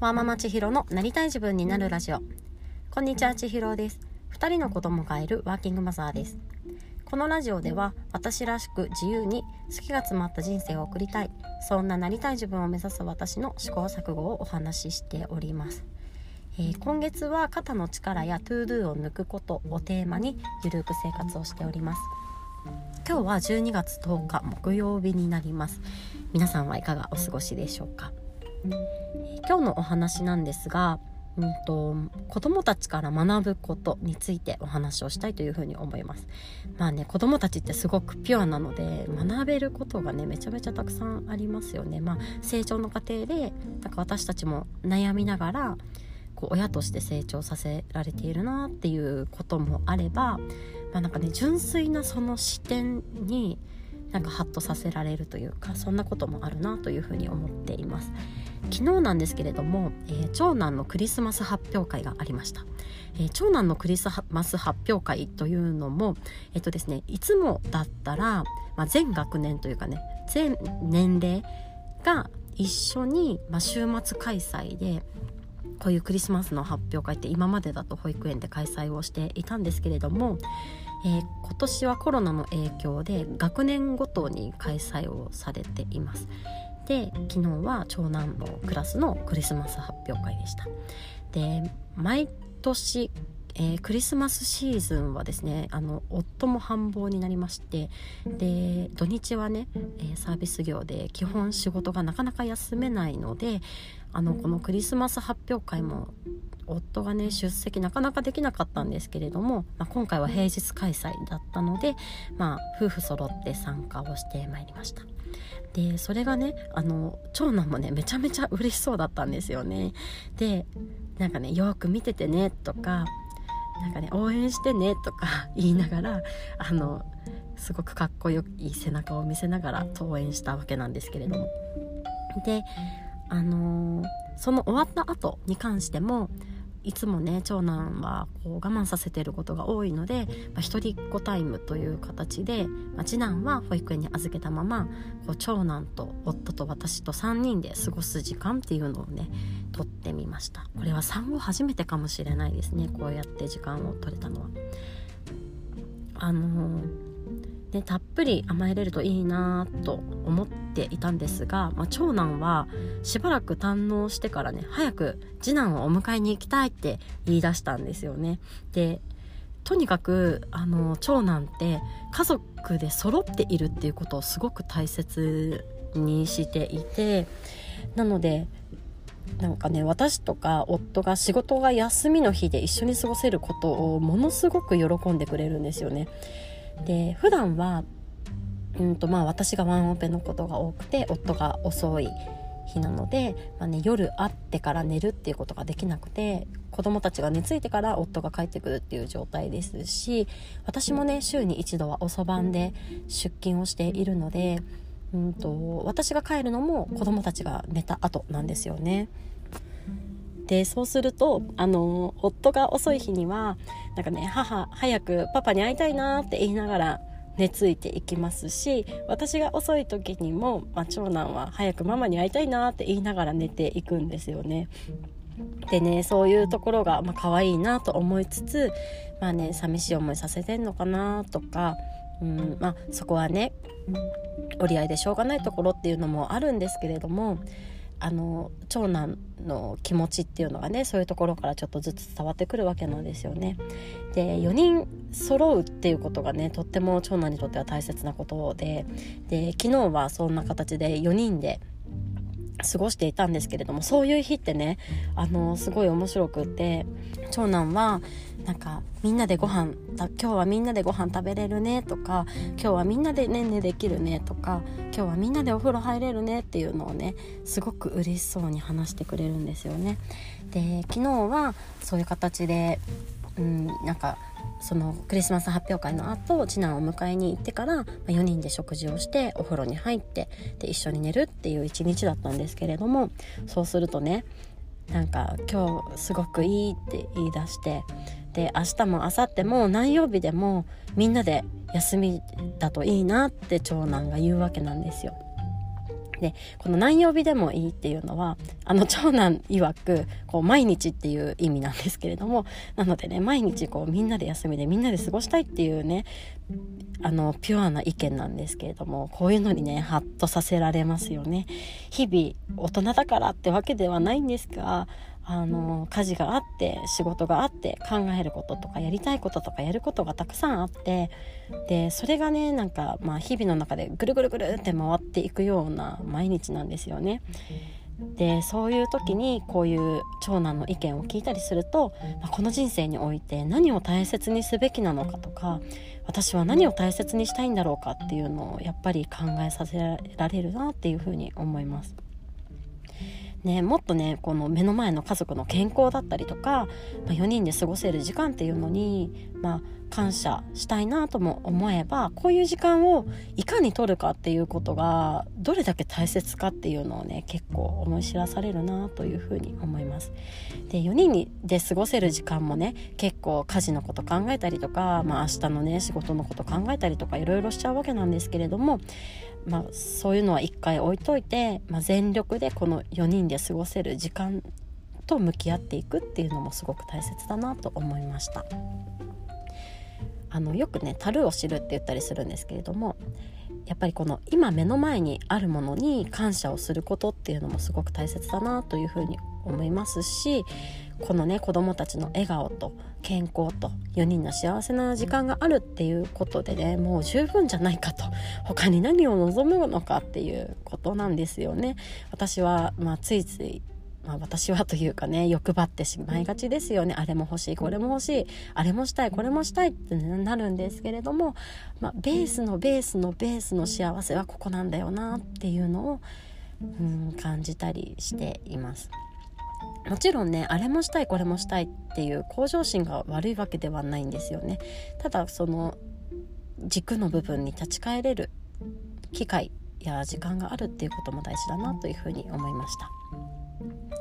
ワーママちひろのなりたい自分になるラジオ。こんにちは千尋です。2人の子供がいるワーキングマザーです。このラジオでは私らしく自由に好きが詰まった人生を送りたい。そんななりたい自分を目指す私の試行錯誤をお話ししております。えー、今月は肩の力や To Do を抜くことをテーマにゆるく生活をしております。今日は12月10日木曜日になります。皆さんはいかがお過ごしでしょうか？今日のお話なんですが、うんと、子供たちから学ぶことについてお話をしたいというふうに思います。まあね、子供たちってすごくピュアなので、学べることがね、めちゃめちゃたくさんありますよね。まあ、成長の過程で、なんか私たちも悩みながら、こう親として成長させられているなっていうこともあれば、まあ、なんかね純粋なその視点になんかハッとさせられるというかそんなこともあるなというふうに思っています昨日なんですけれども、えー、長男のクリスマス発表会がありました、えー、長男のクリスマス発表会というのもえっとですねいつもだったら、まあ、全学年というかね全年齢が一緒に、まあ、週末開催でこういうクリスマスの発表会って今までだと保育園で開催をしていたんですけれども、えー、今年はコロナの影響で学年ごとに開催をされています。で昨日は長男のクラスのクリスマス発表会でした。で毎年えー、クリスマスシーズンはですねあの夫も繁忙になりましてで土日はね、えー、サービス業で基本仕事がなかなか休めないのであのこのクリスマス発表会も夫がね出席なかなかできなかったんですけれども、まあ、今回は平日開催だったので、まあ、夫婦揃って参加をしてまいりました。でそれがねあの長男もねめちゃめちゃ嬉しそうだったんですよね。でなんかねよく見ててねとかなんかね応援してねとか 言いながらあのすごくかっこよい背中を見せながら登園したわけなんですけれども。であのー、その終わった後に関してもいつもね長男はこう我慢させてることが多いので、まあ、一人っ子タイムという形で、まあ、次男は保育園に預けたままこう長男と夫と私と3人で過ごす時間っていうのをねとってみました。これは産後初めてかもしれないですねこうやって時間を取れたのは。あのーね、たっぷり甘えれるといいなと思っていたんですが、まあ、長男はしばらく堪能してからね早く次男をお迎えに行きたいって言い出したんですよね。でとにかくあの長男って家族で揃っているっていうことをすごく大切にしていてなのでなんかね私とか夫が仕事が休みの日で一緒に過ごせることをものすごく喜んでくれるんですよね。で普段はうんとまあ私がワンオペのことが多くて夫が遅い日なので、まあね、夜会ってから寝るっていうことができなくて子供たちが寝ついてから夫が帰ってくるっていう状態ですし私もね週に一度は遅番で出勤をしているのでうんと私が帰るのも子供たちが寝た後なんですよね。でそうするとあの夫が遅い日にはなんかね母早くパパに会いたいなって言いながら寝ついていきますし私が遅い時にも、まあ、長男は早くママに会いたいなって言いながら寝ていくんですよね。でねそういうところが、まあ可愛いなと思いつつまあね寂しい思いさせてんのかなとか、うんまあ、そこはね折り合いでしょうがないところっていうのもあるんですけれどもあの長男の気持ちっていうのがねそういうところからちょっとずつ伝わってくるわけなんですよね。で4人揃うっていうことがねとっても長男にとっては大切なことでで昨日はそんな形で4人で過ごしていたんですけれどもそういう日ってねあのすごい面白くって長男はなんかみんなでご飯今日はみんなでご飯食べれるねとか今日はみんなでねんねできるねとか今日はみんなでお風呂入れるねっていうのをねすごく嬉しそうに話してくれるんですよね。で昨日はそういう形でうんなんかそのクリスマス発表会の後次男を迎えに行ってから、まあ、4人で食事をしてお風呂に入ってで一緒に寝るっていう一日だったんですけれどもそうするとねなんか今日すごくいいって言い出してで明日も明後日も何曜日でもみんなで休みだといいなって長男が言うわけなんですよ。でこの何曜日でもいいっていうのはあの長男曰くこう毎日っていう意味なんですけれどもなのでね毎日こうみんなで休みでみんなで過ごしたいっていうねあのピュアな意見なんですけれどもこういうのにねハッとさせられますよね日々大人だからってわけではないんですがあの家事があって仕事があって考えることとかやりたいこととかやることがたくさんあってでそれがねなんか、まあ、日々の中でぐるぐるぐるって回っていくような毎日なんですよね。でそういう時にこういう長男の意見を聞いたりすると、まあ、この人生において何を大切にすべきなのかとか私は何を大切にしたいんだろうかっていうのをやっぱり考えさせられるなっていうふうに思います。ね、もっとねこの目の前の家族の健康だったりとか、まあ、4人で過ごせる時間っていうのに、まあ、感謝したいなとも思えばこういう時間をいかに取るかっていうことがどれだけ大切かっていうのをね結構思い知らされるなというふうに思います。で4人で過ごせる時間もね結構家事のこと考えたりとか、まあ、明日のね仕事のこと考えたりとかいろいろしちゃうわけなんですけれどもまあ、そういうのは一回置いといて、まあ、全力でこの4人で過ごせる時間と向き合っていくっていうのもすごく大切だなと思いましたあのよくね樽を知るって言ったりするんですけれどもやっぱりこの今目の前にあるものに感謝をすることっていうのもすごく大切だなというふうに思いますしこのね子どもたちの笑顔と健康と4人の幸せな時間があるっていうことでねもう十分じゃないかと他に何を望むのかっていうことなんですよね。私は、まあ、ついついまあ、私はというかね欲張ってしまいがちですよねあれも欲しいこれも欲しいあれもしたいこれもしたいってなるんですけれども、まあ、ベースのベースのベースの幸せはここなんだよなっていうのを、うん、感じたりしています。もちろんねあれもしたいこれもしたいっていう向上心が悪いわけではないんですよねただその軸の部分に立ち返れる機会や時間があるっていうことも大事だなというふうに思いました。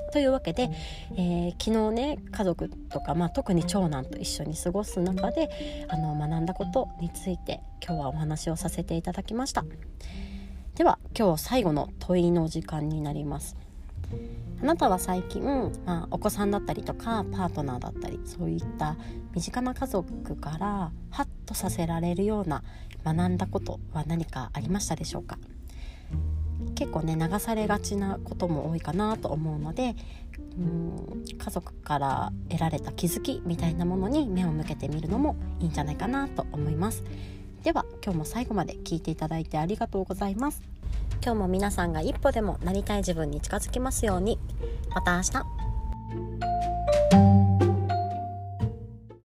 というわけで、えー、昨日ね家族とか、まあ、特に長男と一緒に過ごす中であの学んだことについて今日はお話をさせていただきました。では今日最後の問いの時間になります。あなたは最近、まあ、お子さんだったりとかパートナーだったりそういった身近な家族からハッとさせられるような学んだことは何かありましたでしょうか？結構ね流されがちなことも多いかなと思うのでうん家族から得られた気づきみたいなものに目を向けてみるのもいいんじゃないかなと思います。では今日も最後まで聞いていただいてありがとうございます。今日も皆さんが一歩でもなりたい自分に近づきますように。また明日。